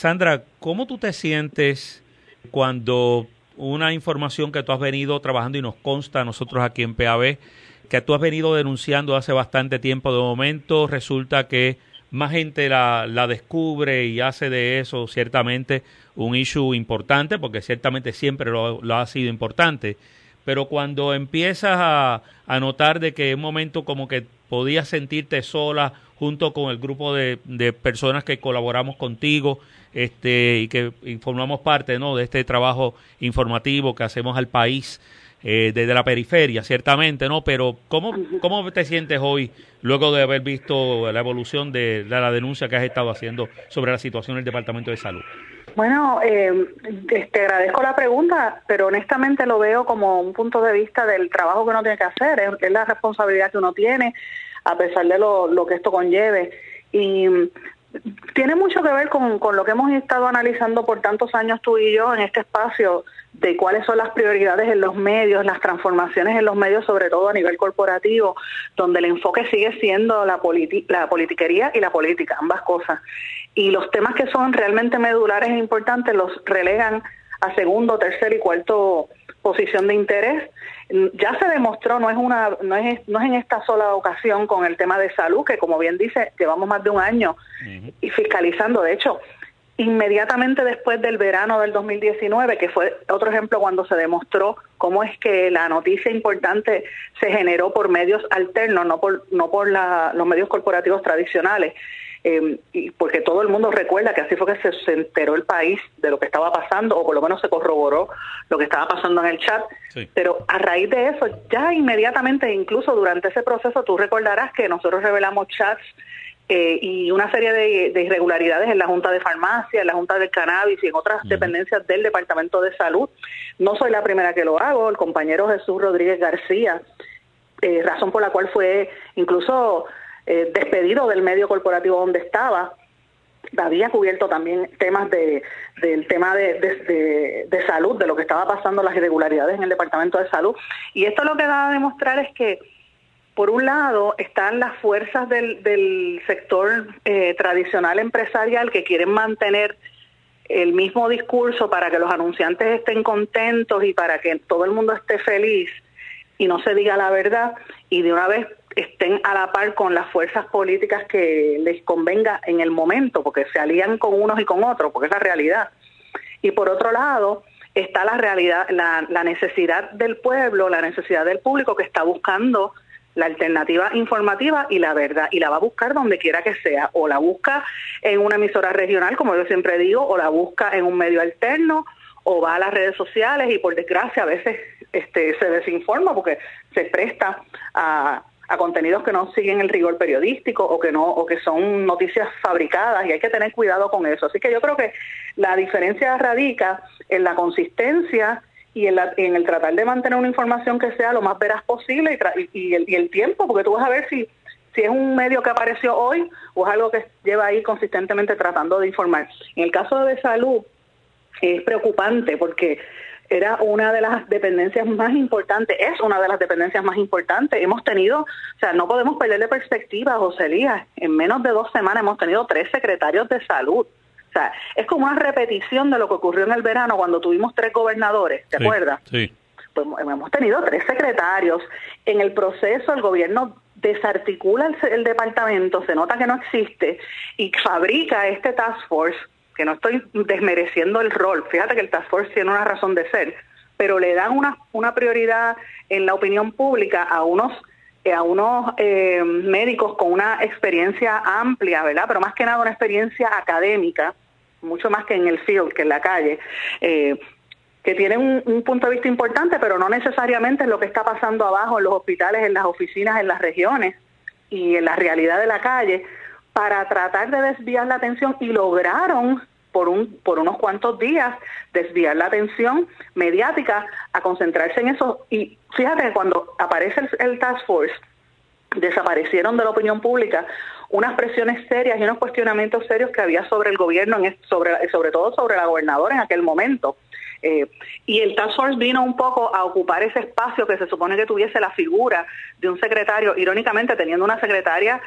Sandra, ¿cómo tú te sientes cuando una información que tú has venido trabajando y nos consta a nosotros aquí en PAB, que tú has venido denunciando hace bastante tiempo, de momento resulta que más gente la, la descubre y hace de eso ciertamente un issue importante, porque ciertamente siempre lo, ha sido importante, pero cuando empiezas a, notar de que en un momento como que podías sentirte sola junto con el grupo de personas que colaboramos contigo este, y que formamos parte ¿no? de este trabajo informativo que hacemos al país, eh, desde la periferia, ciertamente, ¿no? Pero ¿cómo, ¿cómo te sientes hoy luego de haber visto la evolución de, la denuncia que has estado haciendo sobre la situación del Departamento de Salud? Bueno, eh, te agradezco la pregunta, pero honestamente lo veo como un punto de vista del trabajo que uno tiene que hacer, es, es la responsabilidad que uno tiene, a pesar de lo, lo que esto conlleve. Y tiene mucho que ver con, con, lo que hemos estado analizando por tantos años tú y yo en este espacio de cuáles son las prioridades en los medios, las transformaciones en los medios, sobre todo a nivel corporativo, donde el enfoque sigue siendo la, la politiquería y la política, ambas cosas. Y los temas que son realmente medulares e importantes los relegan a segundo, tercer y cuarto posición de interés. Ya se demostró, no es una, no es, no es en esta sola ocasión con el tema de salud, que como bien dice, llevamos más de un año y fiscalizando. De hecho, inmediatamente después del verano del 2019, que fue otro ejemplo cuando se demostró cómo es que la noticia importante se generó por medios alternos, no por, no por la, los medios corporativos tradicionales. Eh, y porque todo el mundo recuerda que así fue que se, se, enteró el país de lo que estaba pasando, o por lo menos se corroboró lo que estaba pasando en el chat. Sí. Pero a raíz de eso, ya inmediatamente, incluso durante ese proceso, tú recordarás que nosotros revelamos chats eh, y una serie de, de, irregularidades en la Junta de Farmacia, en la Junta del Cannabis y en otras uh -huh. dependencias del Departamento de Salud. No soy la primera que lo hago, el compañero Jesús Rodríguez García, eh, razón por la cual fue incluso eh, despedido del medio corporativo donde estaba, había cubierto también temas de, del tema de, de, de, salud, de lo que estaba pasando, las irregularidades en el Departamento de Salud. Y esto lo que da a demostrar es que, por un lado, están las fuerzas del, del sector eh, tradicional empresarial que quieren mantener el mismo discurso para que los anunciantes estén contentos y para que todo el mundo esté feliz y no se diga la verdad y de una vez estén a la par con las fuerzas políticas que les convenga en el momento, porque se alían con unos y con otros, porque es la realidad. Y por otro lado, está la realidad, la, necesidad del pueblo, la necesidad del público que está buscando la alternativa informativa y la verdad, y la va a buscar donde quiera que sea, o la busca en una emisora regional, como yo siempre digo, o la busca en un medio alterno, o va a las redes sociales y por desgracia a veces este, se desinforma porque se presta a, a contenidos que no siguen el rigor periodístico o que no o que son noticias fabricadas y hay que tener cuidado con eso. Así que yo creo que la diferencia radica en la consistencia y en, la, en el tratar de mantener una información que sea lo más veraz posible y, y, el, y el tiempo, porque tú vas a ver si si es un medio que apareció hoy o es algo que lleva ahí consistentemente tratando de informar. En el caso de salud es preocupante porque era una de las dependencias más importantes, es una de las dependencias más importantes. Hemos tenido, o sea, no podemos perder de perspectiva, José Elías, en menos de dos semanas hemos tenido tres secretarios de salud. O sea, es como una repetición de lo que ocurrió en el verano cuando tuvimos tres gobernadores, ¿te sí, acuerdas? Sí. Pues hemos tenido tres secretarios. En el proceso el gobierno desarticula el, el departamento, se nota que no existe y fabrica este task force que no estoy desmereciendo el rol, fíjate que el Task Force tiene una razón de ser, pero le dan una, una prioridad en la opinión pública a unos a unos eh, médicos con una experiencia amplia, ¿verdad? Pero más que nada una experiencia académica, mucho más que en el field, que en la calle, eh, que tienen un, un, punto de vista importante, pero no necesariamente es lo que está pasando abajo en los hospitales, en las oficinas, en las regiones y en la realidad de la calle, para tratar de desviar la atención y lograron por, un, por unos cuantos días desviar la atención mediática a concentrarse en eso. Y fíjate que cuando aparece el, el Task Force, desaparecieron de la opinión pública unas presiones serias y unos cuestionamientos serios que había sobre el gobierno, en, sobre, sobre todo sobre la gobernadora en aquel momento. Eh, y el Task Force vino un poco a ocupar ese espacio que se supone que tuviese la figura de un secretario, irónicamente teniendo una secretaria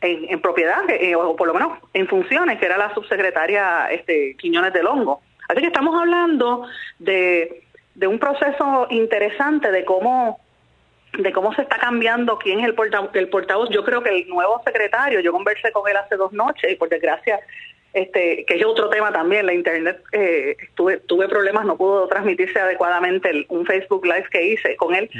en, propiedad, eh, o por lo menos en funciones, que era la subsecretaria este, Quiñones del Hongo. Así que estamos hablando de, de un proceso interesante de cómo de cómo se está cambiando quién es el portavoz, el portavoz. Yo creo que el nuevo secretario, yo conversé con él hace dos noches y por desgracia, este, que es otro tema también, la internet, eh, tuve, tuve problemas, no pudo transmitirse adecuadamente un Facebook Live que hice con él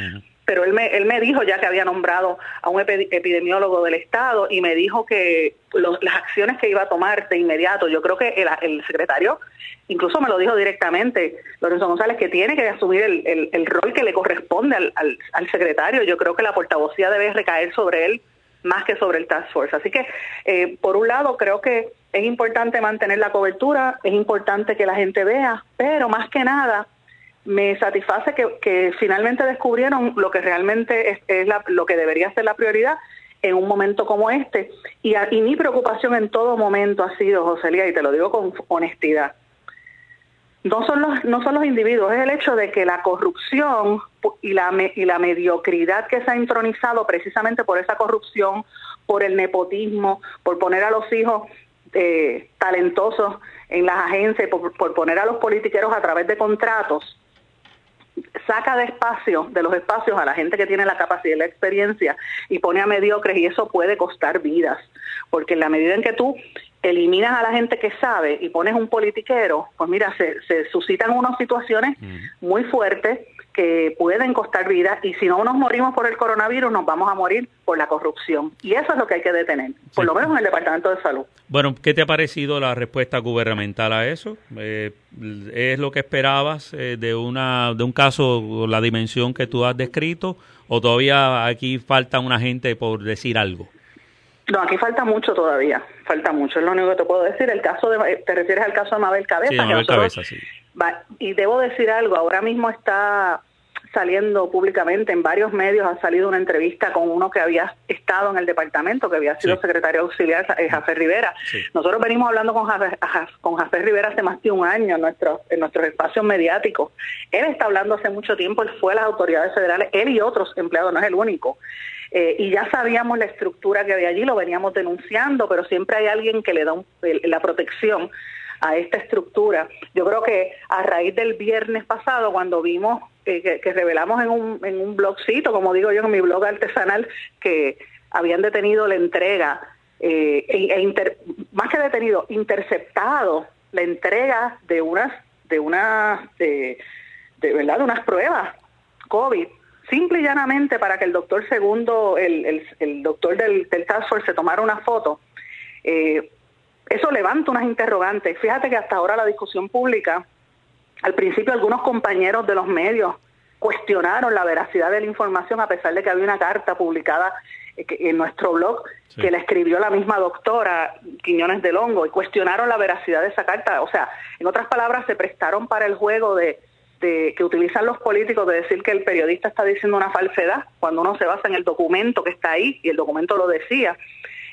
pero él me, él me dijo ya que había nombrado a un epidemiólogo del Estado y me dijo que las acciones que iba a tomar de inmediato, yo creo que el, secretario incluso me lo dijo directamente, Lorenzo González, que tiene que asumir el, el, rol que le corresponde al, al, secretario. Yo creo que la portavocía debe recaer sobre él más que sobre el Task Force. Así que, eh, por un lado, creo que es importante mantener la cobertura, es importante que la gente vea, pero más que nada, me satisface que, finalmente descubrieron lo que realmente es, lo que debería ser la prioridad en un momento como este. Y, mi preocupación en todo momento ha sido, Joselía, y te lo digo con honestidad, no son los, no son los individuos, es el hecho de que la corrupción y la, y la mediocridad que se ha intronizado precisamente por esa corrupción, por el nepotismo, por poner a los hijos eh, talentosos en las agencias, por, por poner a los politiqueros a través de contratos, saca de espacio, de los espacios a la gente que tiene la capacidad y la experiencia y pone a mediocres y eso puede costar vidas, porque en la medida en que tú eliminas a la gente que sabe y pones un politiquero, pues mira, se, se suscitan unas situaciones muy fuertes que pueden costar vidas y si no nos morimos por el coronavirus nos vamos a morir por la corrupción y eso es lo que hay que detener, por lo menos en el Departamento de Salud. Bueno, ¿qué te ha parecido la respuesta gubernamental a eso? Eh, ¿Es lo que esperabas eh, de una de un caso la dimensión que tú has descrito o todavía aquí falta una gente por decir algo? No, aquí falta mucho todavía, falta mucho, es lo único que te puedo decir. El caso de, te refieres al caso de Mabel Cabeza. Sí, Mabel Cabeza, sí y debo decir algo, ahora mismo está saliendo públicamente en varios medios, ha salido una entrevista con uno que había estado en el departamento, que había sido secretario auxiliar, eh, Jafé Rivera. Nosotros venimos hablando con Jafé, con Jafé Rivera hace más de un año en, nuestro, en nuestros espacios mediáticos. Él está hablando hace mucho tiempo, él fue a las autoridades federales, él y otros empleados, no es el único. Eh, y ya sabíamos la estructura que había allí, lo veníamos denunciando, pero siempre hay alguien que le da la protección a esta estructura. Yo creo que a raíz del viernes pasado, cuando vimos que, revelamos en un, en un blogcito, como digo yo en mi blog artesanal, que habían detenido la entrega, eh, e, e más que detenido, interceptado la entrega de unas, de unas, de, verdad, de unas pruebas COVID simple y llanamente para que el doctor segundo, el, el, doctor del, del, Task Force se tomara una foto, eh, eso levanta unas interrogantes. Fíjate que hasta ahora la discusión pública, al principio algunos compañeros de los medios cuestionaron la veracidad de la información a pesar de que había una carta publicada eh, en nuestro blog que la escribió la misma doctora Quiñones de Longo y cuestionaron la veracidad de esa carta. O sea, en otras palabras, se prestaron para el juego de, de, que utilizan los políticos de decir que el periodista está diciendo una falsedad cuando uno se basa en el documento que está ahí y el documento lo decía.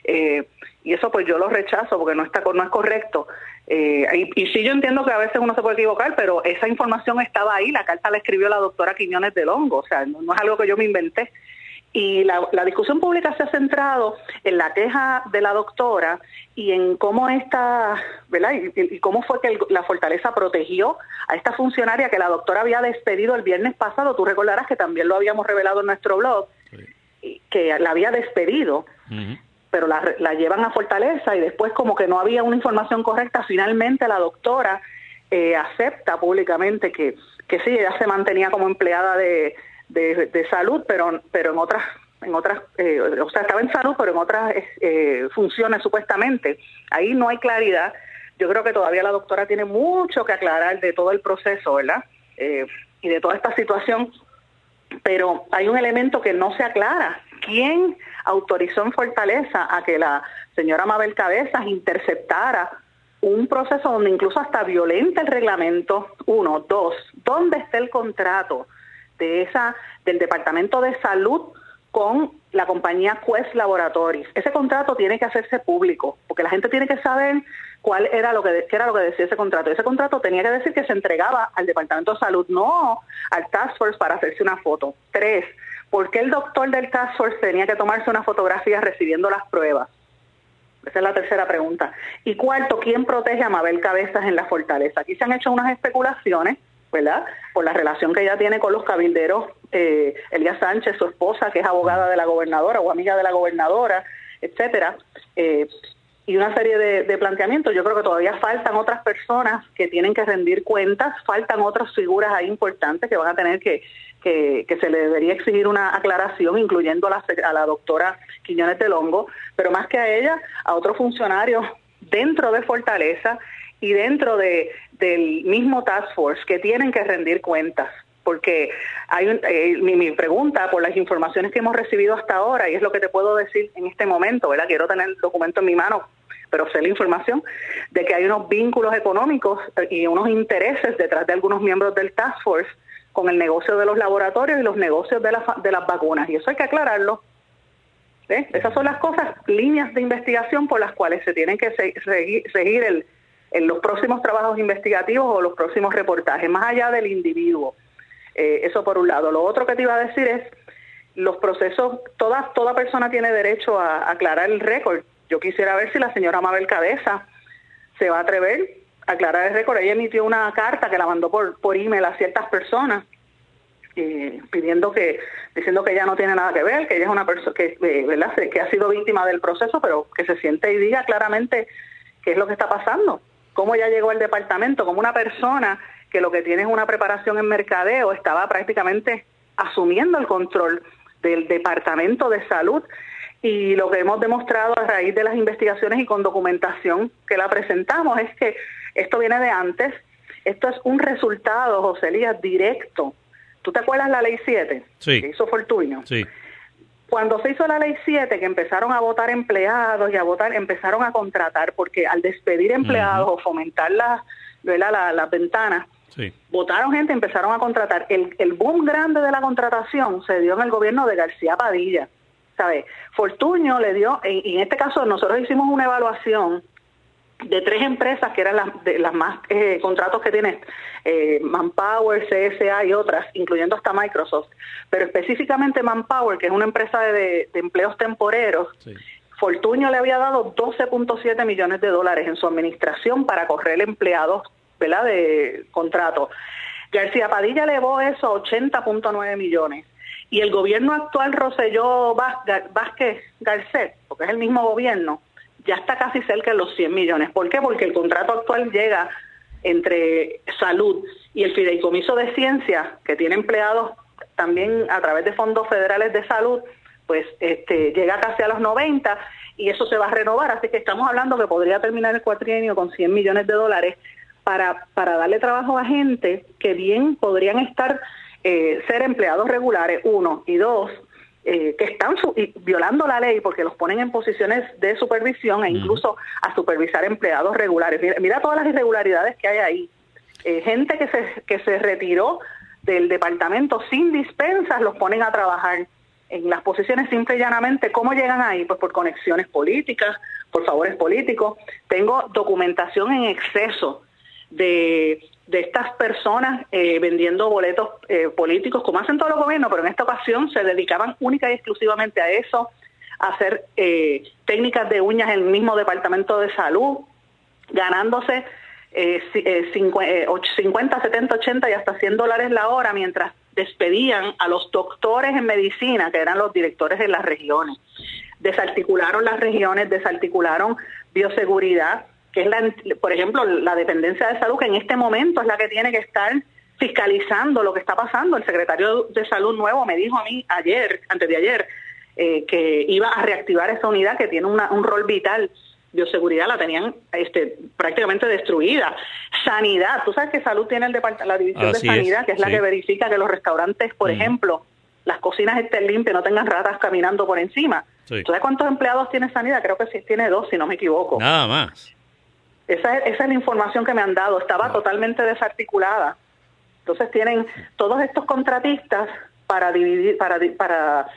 Eh, y eso pues yo lo rechazo porque no está no es correcto. Eh, y, y, sí yo entiendo que a veces uno se puede equivocar, pero esa información estaba ahí, la carta la escribió la doctora Quiñones de Longo, o sea, no, es algo que yo me inventé. Y la, discusión pública se ha centrado en la queja de la doctora y en cómo esta, ¿verdad? Y, cómo fue que la Fortaleza protegió a esta funcionaria que la doctora había despedido el viernes pasado. Tú recordarás que también lo habíamos revelado en nuestro blog, que la había despedido pero la, la, llevan a Fortaleza y después como que no había una información correcta, finalmente la doctora eh, acepta públicamente que, que sí, ella se mantenía como empleada de, de, salud, pero, pero en otras en otras, eh, o sea, estaba en salud, pero en otras eh, funciones supuestamente. Ahí no hay claridad. Yo creo que todavía la doctora tiene mucho que aclarar de todo el proceso, ¿verdad? y de toda esta situación, pero hay un elemento que no se aclara. ¿Quién autorizó en Fortaleza a que la señora Mabel Cabezas interceptara un proceso donde incluso hasta violenta el reglamento. Uno, dos, ¿dónde está el contrato de esa del Departamento de Salud con la compañía Quest Laboratories? Ese contrato tiene que hacerse público, porque la gente tiene que saber cuál era lo que qué era lo que decía ese contrato. Ese contrato tenía que decir que se entregaba al Departamento de Salud, no al Task Force para hacerse una foto. Tres, ¿Por qué el doctor del Force tenía que tomarse una fotografía recibiendo las pruebas? Esa es la tercera pregunta. Y cuarto, ¿quién protege a Mabel Cabezas en la fortaleza? Aquí se han hecho unas especulaciones, ¿verdad? Por la relación que ella tiene con los cabilderos, eh, Elías Sánchez, su esposa, que es abogada de la gobernadora o amiga de la gobernadora, etcétera. Eh, y una serie de, planteamientos. Yo creo que todavía faltan otras personas que tienen que rendir cuentas, faltan otras figuras ahí importantes que van a tener que, que, se le debería exigir una aclaración, incluyendo a la, a la doctora Quiñones de Longo, pero más que a ella, a otros funcionarios dentro de Fortaleza y dentro de, del mismo Task Force que tienen que rendir cuentas porque hay un, eh, mi, mi, pregunta por las informaciones que hemos recibido hasta ahora, y es lo que te puedo decir en este momento, ¿verdad? Quiero tener el documento en mi mano pero sé la información de que hay unos vínculos económicos y unos intereses detrás de algunos miembros del Task Force con el negocio de los laboratorios y los negocios de, de las vacunas. Y eso hay que aclararlo. Esas son las cosas, líneas de investigación por las cuales se tienen que seguir el, en los próximos trabajos investigativos o los próximos reportajes, más allá del individuo. Eh, eso por un lado. Lo otro que te iba a decir es, los procesos, toda, toda persona tiene derecho a aclarar el récord yo quisiera ver si la señora Mabel Cabeza se va a atrever a aclarar el récord. Ella emitió una carta que la mandó por, por email a ciertas personas eh, pidiendo que, diciendo que ella no tiene nada que ver, que ella es una persona que, eh, que ha sido víctima del proceso, pero que se siente y diga claramente qué es lo que está pasando, cómo ella llegó al departamento, como una persona que lo que tiene es una preparación en mercadeo, estaba prácticamente asumiendo el control del Departamento de Salud y lo que hemos demostrado a raíz de las investigaciones y con documentación que la presentamos es que esto viene de antes, esto es un resultado, José Elías, directo. ¿Tú te acuerdas la ley 7? Sí. Que hizo Fortuño. Sí. Cuando se hizo la ley 7, que empezaron a votar empleados y a votar, empezaron a contratar, porque al despedir empleados o fomentar las la, ventanas, votaron gente, empezaron a contratar. El, el boom grande de la contratación se dio en el gobierno de García Padilla ¿sabes? Fortuño le dio, y en este caso nosotros hicimos una evaluación de tres empresas que eran las, de las más eh, contratos que tiene eh, Manpower, CSA y otras, incluyendo hasta Microsoft, pero específicamente Manpower, que es una empresa de, empleos temporeros, Fortuño le había dado 12.7 millones de dólares en su administración para correr empleados ¿verdad? de contrato. García Padilla elevó eso a 80.9 millones y el gobierno actual Roselló Vázquez Garcet, porque es el mismo gobierno, ya está casi cerca de los 100 millones. ¿Por qué? Porque el contrato actual llega entre salud y el fideicomiso de ciencia, que tiene empleados también a través de fondos federales de salud, pues este, llega casi a los 90 y eso se va a renovar. Así que estamos hablando que podría terminar el cuatrienio con 100 millones de dólares para, para darle trabajo a gente que bien podrían estar eh, ser empleados regulares, uno, y dos, eh, que están violando la ley porque los ponen en posiciones de supervisión e incluso a supervisar empleados regulares. Mira, todas las irregularidades que hay ahí. Eh, gente que se, que se retiró del departamento sin dispensas los ponen a trabajar en las posiciones simple y llanamente. ¿Cómo llegan ahí? Pues por conexiones políticas, por favores políticos. Tengo documentación en exceso de de estas personas eh, vendiendo boletos eh, políticos, como hacen todos los gobiernos, pero en esta ocasión se dedicaban única y exclusivamente a eso, a hacer eh, técnicas de uñas en el mismo departamento de salud, ganándose 50, 70, 80 y hasta 100 dólares la hora mientras despedían a los doctores en medicina, que eran los directores de las regiones. Desarticularon las regiones, desarticularon bioseguridad, que es, la, por ejemplo, la dependencia de salud, que en este momento es la que tiene que estar fiscalizando lo que está pasando. El secretario de Salud nuevo me dijo a mí ayer, antes de ayer, eh, que iba a reactivar esa unidad que tiene un rol vital. Bioseguridad la tenían este, prácticamente destruida. Sanidad, tú sabes que Salud tiene el la división de Sanidad, que es la que verifica que los restaurantes, por ejemplo, las cocinas estén limpias, no tengan ratas caminando por encima. ¿Tú sabes cuántos empleados tiene Sanidad? Creo que sí tiene dos, si no me equivoco. Nada más. Esa, esa es la información que me han dado, estaba totalmente desarticulada. Entonces tienen todos estos contratistas para dividir, para, para,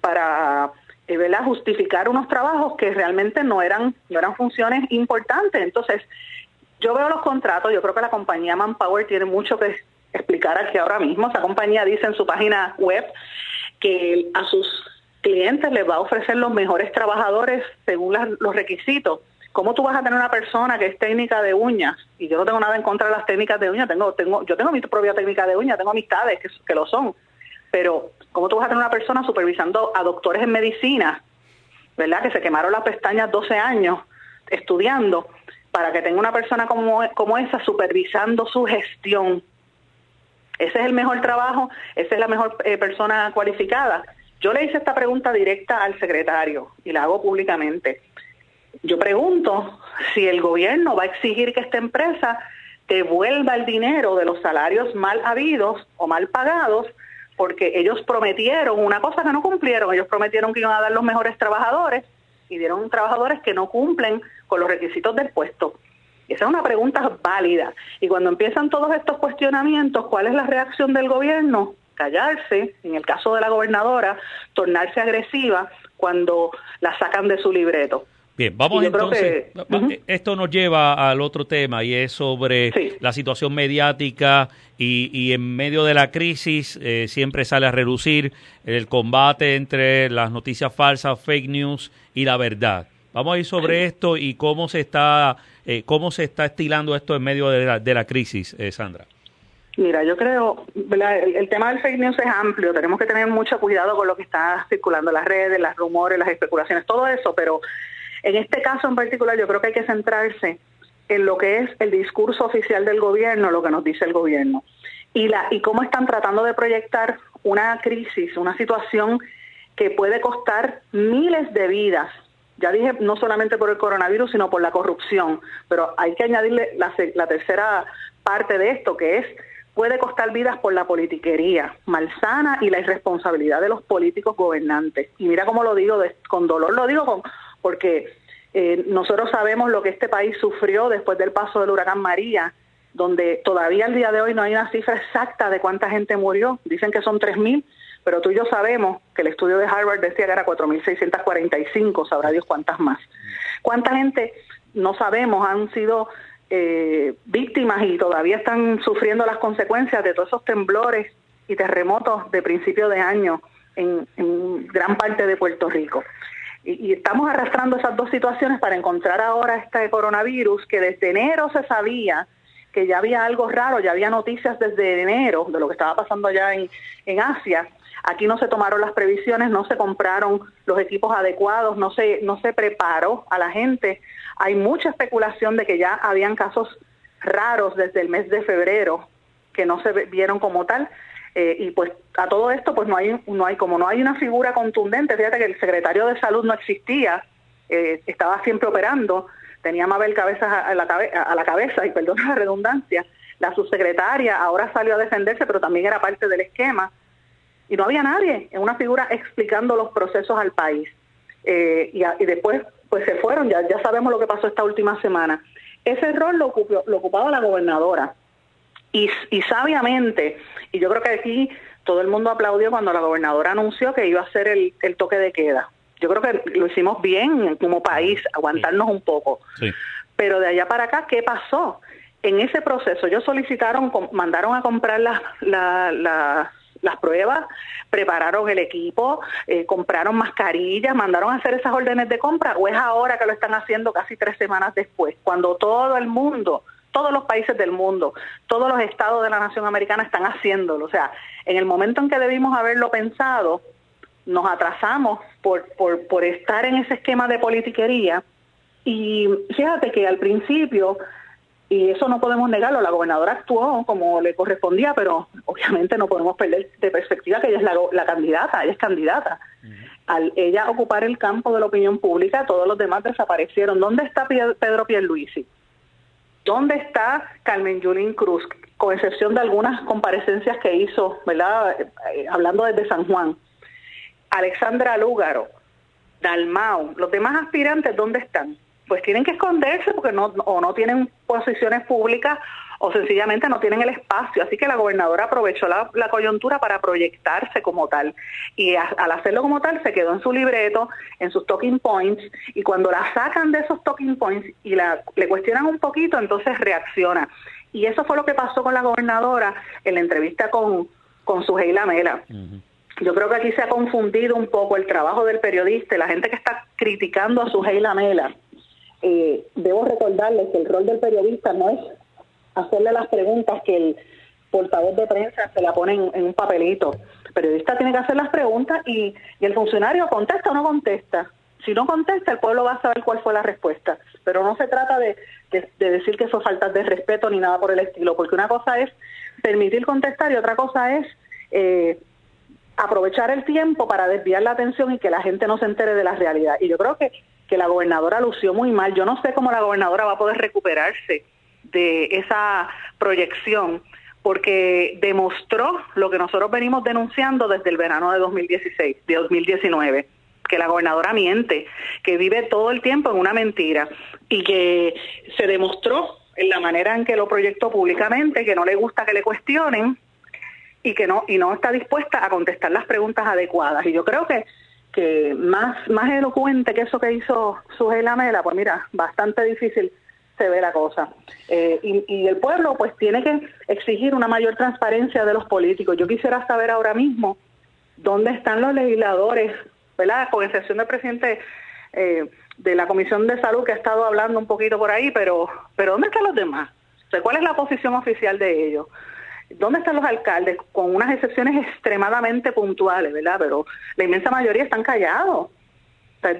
para eh, justificar unos trabajos que realmente no eran, no eran funciones importantes. Entonces, yo veo los contratos, yo creo que la compañía Manpower tiene mucho que explicar aquí ahora mismo. Esa compañía dice en su página web que a sus clientes les va a ofrecer los mejores trabajadores según los requisitos. ¿Cómo tú vas a tener una persona que es técnica de uñas? Y yo no tengo nada en contra de las técnicas de uñas, tengo, tengo, yo tengo mi propia técnica de uñas, tengo amistades que, lo son, pero ¿cómo tú vas a tener una persona supervisando a doctores en medicina, ¿verdad? Que se quemaron las pestañas 12 años estudiando para que tenga una persona como, como esa supervisando su gestión. Ese es el mejor trabajo, esa es la mejor eh, persona cualificada. Yo le hice esta pregunta directa al secretario y la hago públicamente. Yo pregunto si el gobierno va a exigir que esta empresa devuelva el dinero de los salarios mal habidos o mal pagados, porque ellos prometieron una cosa que no cumplieron, ellos prometieron que iban a dar los mejores trabajadores y dieron trabajadores que no cumplen con los requisitos del puesto. Esa es una pregunta válida. Y cuando empiezan todos estos cuestionamientos, ¿cuál es la reacción del gobierno? Callarse, en el caso de la gobernadora, tornarse agresiva cuando la sacan de su libreto. Bien, vamos entonces. Esto nos lleva al otro tema y es sobre la situación mediática y, y, en medio de la crisis eh, siempre sale a relucir el combate entre las noticias falsas, fake news y la verdad. Vamos a ir sobre esto y cómo se está eh, cómo se está estilando esto en medio de la, de la crisis, eh, Sandra. Mira, yo creo, el, el, tema del fake news es amplio, tenemos que tener mucho cuidado con lo que está circulando en las redes, las rumores, las especulaciones, todo eso, pero en este caso en particular yo creo que hay que centrarse en lo que es el discurso oficial del gobierno, lo que nos dice el gobierno, y, la, y cómo están tratando de proyectar una crisis, una situación que puede costar miles de vidas. Ya dije, no solamente por el coronavirus, sino por la corrupción, pero hay que añadirle la, tercera parte de esto, que es, puede costar vidas por la politiquería malsana y la irresponsabilidad de los políticos gobernantes. Y mira cómo lo digo, con dolor lo digo, con, porque eh, nosotros sabemos lo que este país sufrió después del paso del huracán María, donde todavía al día de hoy no hay una cifra exacta de cuánta gente murió, dicen que son 3.000, pero tú y yo sabemos que el estudio de Harvard decía que era 4.645, sabrá Dios cuántas más. ¿Cuánta gente, no sabemos, han sido eh, víctimas y todavía están sufriendo las consecuencias de todos esos temblores y terremotos de principio de año en, gran parte de Puerto Rico? Y, y, estamos arrastrando esas dos situaciones para encontrar ahora este coronavirus que desde enero se sabía que ya había algo raro, ya había noticias desde enero de lo que estaba pasando allá en, en Asia, Aquí no se tomaron las previsiones, no se compraron los equipos adecuados, no se, no se preparó a la gente. Hay mucha especulación de que ya habían casos raros desde el mes de febrero que no se vieron como tal. Eh, y pues a todo esto pues no hay no hay como no hay una figura contundente fíjate que el secretario de salud no existía eh, estaba siempre operando tenía Mabel cabeza a la, a la cabeza y perdón la redundancia la subsecretaria ahora salió a defenderse pero también era parte del esquema y no había nadie, en una figura explicando los procesos al país. Eh, y, después pues se fueron, ya, ya sabemos lo que pasó esta última semana. Ese rol lo, lo ocupaba la gobernadora. Y, y sabiamente, y yo creo que aquí todo el mundo aplaudió cuando la gobernadora anunció que iba a hacer el, el toque de queda. Yo creo que lo hicimos bien como país, aguantarnos un poco. Pero de allá para acá, ¿qué pasó? En ese proceso, ellos solicitaron, mandaron a comprar las la, las pruebas, prepararon el equipo, eh, compraron mascarillas, mandaron a hacer esas órdenes de compra o es ahora que lo están haciendo casi tres semanas después, cuando todo el mundo, todos los países del mundo, todos los estados de la nación americana están haciéndolo. O sea, en el momento en que debimos haberlo pensado, nos atrasamos por, por, por estar en ese esquema de politiquería. Y fíjate que al principio y eso no podemos negarlo. La gobernadora actuó como le correspondía, pero obviamente no podemos perder de perspectiva que ella es la, candidata, ella es candidata. Al ella ocupar el campo de la opinión pública, todos los demás desaparecieron. ¿Dónde está Pedro Pierluisi? ¿Dónde está Carmen Yulín Cruz? Con excepción de algunas comparecencias que hizo, ¿verdad? Eh, hablando desde San Juan. Alexandra Lúgaro, Dalmau, los demás aspirantes, ¿dónde están? pues tienen que esconderse porque no o no tienen posiciones públicas o sencillamente no tienen el espacio. Así que la gobernadora aprovechó la, coyuntura para proyectarse como tal. Y al hacerlo como tal se quedó en su libreto, en sus talking points, y cuando la sacan de esos talking points y la, le cuestionan un poquito, entonces reacciona. Y eso fue lo que pasó con la gobernadora en la entrevista con, con su Mela. yo creo que aquí se ha confundido un poco el trabajo del periodista, la gente que está criticando a su Lamela. Eh, debo recordarles que el rol del periodista no es hacerle las preguntas que el portavoz de prensa se la pone en, un papelito. El periodista tiene que hacer las preguntas y, y el funcionario contesta o no contesta. Si no contesta, el pueblo va a saber cuál fue la respuesta. Pero no se trata de, decir que eso falta de respeto ni nada por el estilo, porque una cosa es permitir contestar y otra cosa es eh, aprovechar el tiempo para desviar la atención y que la gente no se entere de la realidad. Y yo creo que, que la gobernadora lució muy mal. Yo no sé cómo la gobernadora va a poder recuperarse de esa proyección, porque demostró lo que nosotros venimos denunciando desde el verano de 2016, de 2019 que la gobernadora miente, que vive todo el tiempo en una mentira y que se demostró en la manera en que lo proyectó públicamente, que no le gusta que le cuestionen y que no y no está dispuesta a contestar las preguntas adecuadas. Y yo creo que que más más elocuente que eso que hizo Sujela Mela, pues mira, bastante difícil se ve la cosa. Eh, y, y el pueblo pues tiene que exigir una mayor transparencia de los políticos. Yo quisiera saber ahora mismo dónde están los legisladores ¿verdad? Con excepción del presidente eh, de la Comisión de Salud que ha estado hablando un poquito por ahí, pero, pero ¿dónde están los demás? ¿Cuál es la posición oficial de ellos? ¿Dónde están los alcaldes? Con unas excepciones extremadamente puntuales, ¿verdad? Pero la inmensa mayoría están callados.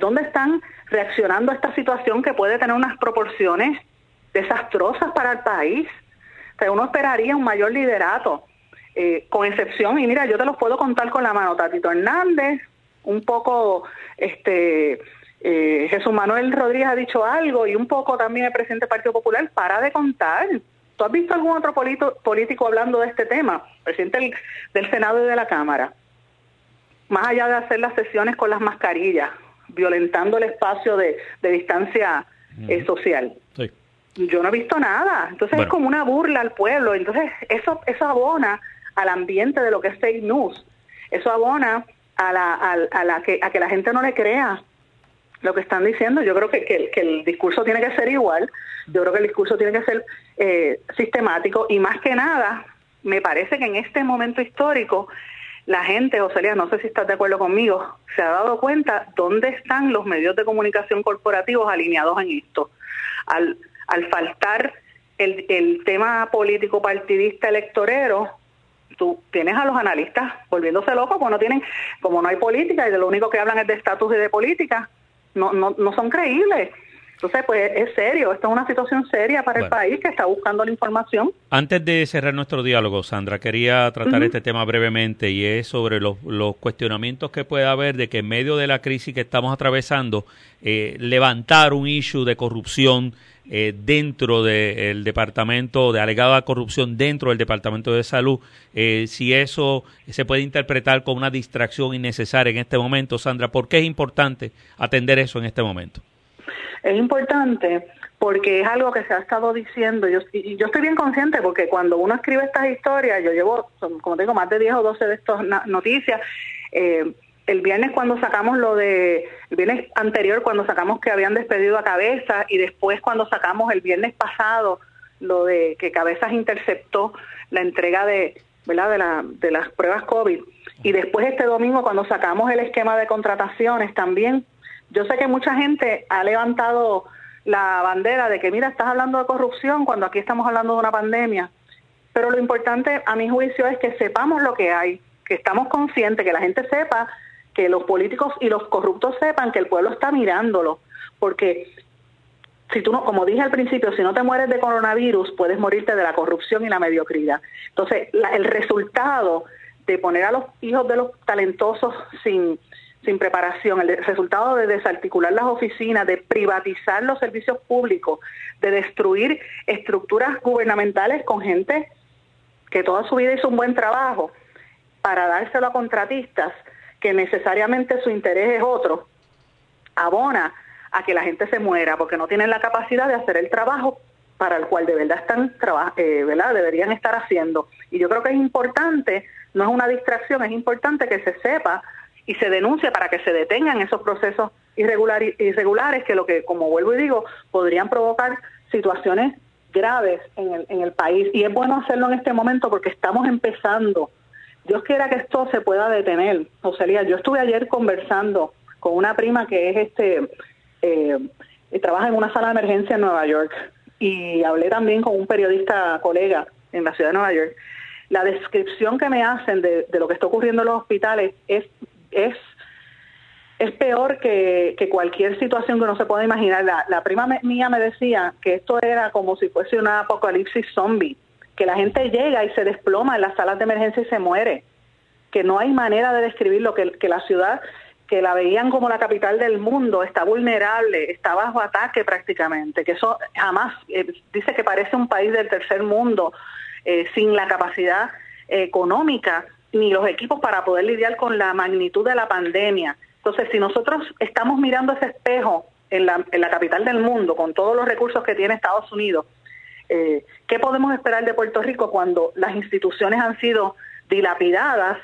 ¿Dónde están reaccionando a esta situación que puede tener unas proporciones desastrosas para el país? O uno esperaría un mayor liderato, eh, con excepción, y mira, yo te los puedo contar con la mano, Tatito Hernández, un poco este eh, Jesús Manuel Rodríguez ha dicho algo y un poco también el presidente del Partido Popular, para de contar. ¿Tú has visto algún otro político hablando de este tema? Presidente del, Senado y de la Cámara. Más allá de hacer las sesiones con las mascarillas, violentando el espacio de, distancia eh, social. Yo no he visto nada. Entonces es como una burla al pueblo. Entonces eso, eso abona al ambiente de lo que es fake news. Eso abona a la, a, la que, a que la gente no le crea lo que están diciendo. Yo creo que, que, el discurso tiene que ser igual, yo creo que el discurso tiene que ser eh, sistemático y más que nada, me parece que en este momento histórico la gente, José no sé si estás de acuerdo conmigo, se ha dado cuenta dónde están los medios de comunicación corporativos alineados en esto. Al, al faltar el, el tema político partidista electorero, tú tienes a los analistas volviéndose locos, pues no tienen, como no hay política y de lo único que hablan es de estatus y de política, no, no, no son creíbles. Entonces, pues es serio, esto es una situación seria para el país que está buscando la información. Antes de cerrar nuestro diálogo, Sandra, quería tratar este tema brevemente y es sobre los, los, cuestionamientos que puede haber de que en medio de la crisis que estamos atravesando, eh, levantar un issue de corrupción eh, dentro del departamento, de alegada corrupción dentro del departamento de salud, eh, si eso se puede interpretar como una distracción innecesaria en este momento, Sandra, ¿por qué es importante atender eso en este momento? Es importante porque es algo que se ha estado diciendo, yo, y yo estoy bien consciente porque cuando uno escribe estas historias, yo llevo, como tengo más de 10 o 12 de estas noticias, eh, el viernes cuando sacamos lo de, el viernes anterior cuando sacamos que habían despedido a Cabeza y después cuando sacamos el viernes pasado lo de que Cabezas interceptó la entrega de, ¿verdad? de, la, de las pruebas COVID y después este domingo cuando sacamos el esquema de contrataciones también, yo sé que mucha gente ha levantado la bandera de que mira, estás hablando de corrupción cuando aquí estamos hablando de una pandemia, pero lo importante a mi juicio es que sepamos lo que hay, que estamos conscientes, que la gente sepa que los políticos y los corruptos sepan que el pueblo está mirándolo, porque si tú no, como dije al principio, si no te mueres de coronavirus, puedes morirte de la corrupción y la mediocridad. Entonces, el resultado de poner a los hijos de los talentosos sin, sin preparación, el resultado de desarticular las oficinas, de privatizar los servicios públicos, de destruir estructuras gubernamentales con gente que toda su vida hizo un buen trabajo para dárselo a contratistas, que necesariamente su interés es otro, abona a que la gente se muera porque no tienen la capacidad de hacer el trabajo para el cual de verdad están eh, ¿verdad? deberían estar haciendo. Y yo creo que es importante, no es una distracción, es importante que se sepa y se denuncie para que se detengan esos procesos irregulares que lo que, como vuelvo y digo, podrían provocar situaciones graves en el, en el país. Y es bueno hacerlo en este momento porque estamos empezando Dios quiera que esto se pueda detener. O sea, yo estuve ayer conversando con una prima que es este, eh, trabaja en una sala de emergencia en Nueva York y hablé también con un periodista colega en la ciudad de Nueva York. La descripción que me hacen de, lo que está ocurriendo en los hospitales es, es, es peor que, cualquier situación que uno se pueda imaginar. La, la prima mía me decía que esto era como si fuese una apocalipsis zombie que la gente llega y se desploma en las salas de emergencia y se muere, que no hay manera de describirlo, que, que la ciudad que la veían como la capital del mundo, está vulnerable, está bajo ataque prácticamente, que eso jamás, eh, dice que parece un país del tercer mundo, eh, sin la capacidad económica ni los equipos para poder lidiar con la magnitud de la pandemia. Entonces, si nosotros estamos mirando ese espejo en la, en la capital del mundo, con todos los recursos que tiene Estados Unidos, eh, ¿Qué podemos esperar de Puerto Rico cuando las instituciones han sido dilapidadas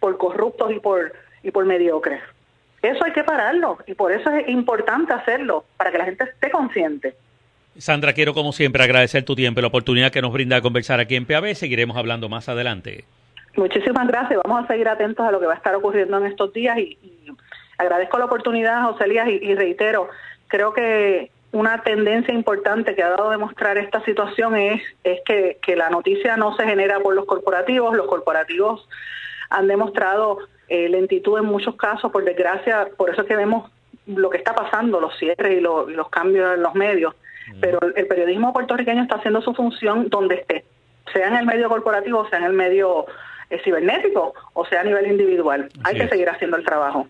por corruptos y por, y por mediocres? Eso hay que pararlo y por eso es importante hacerlo, para que la gente esté consciente. Sandra, quiero como siempre agradecer tu tiempo y la oportunidad que nos brinda a conversar aquí en PAB. Seguiremos hablando más adelante. Muchísimas gracias. Vamos a seguir atentos a lo que va a estar ocurriendo en estos días y, agradezco la oportunidad, José Elías, y reitero, creo que una tendencia importante que ha dado a demostrar esta situación es, es que, la noticia no se genera por los corporativos, los corporativos han demostrado eh, lentitud en muchos casos, por desgracia, por eso es que vemos lo que está pasando, los cierres y, los cambios en los medios, pero el periodismo puertorriqueño está haciendo su función donde esté, sea en el medio corporativo, sea en el medio cibernético o sea a nivel individual. Hay que seguir haciendo el trabajo.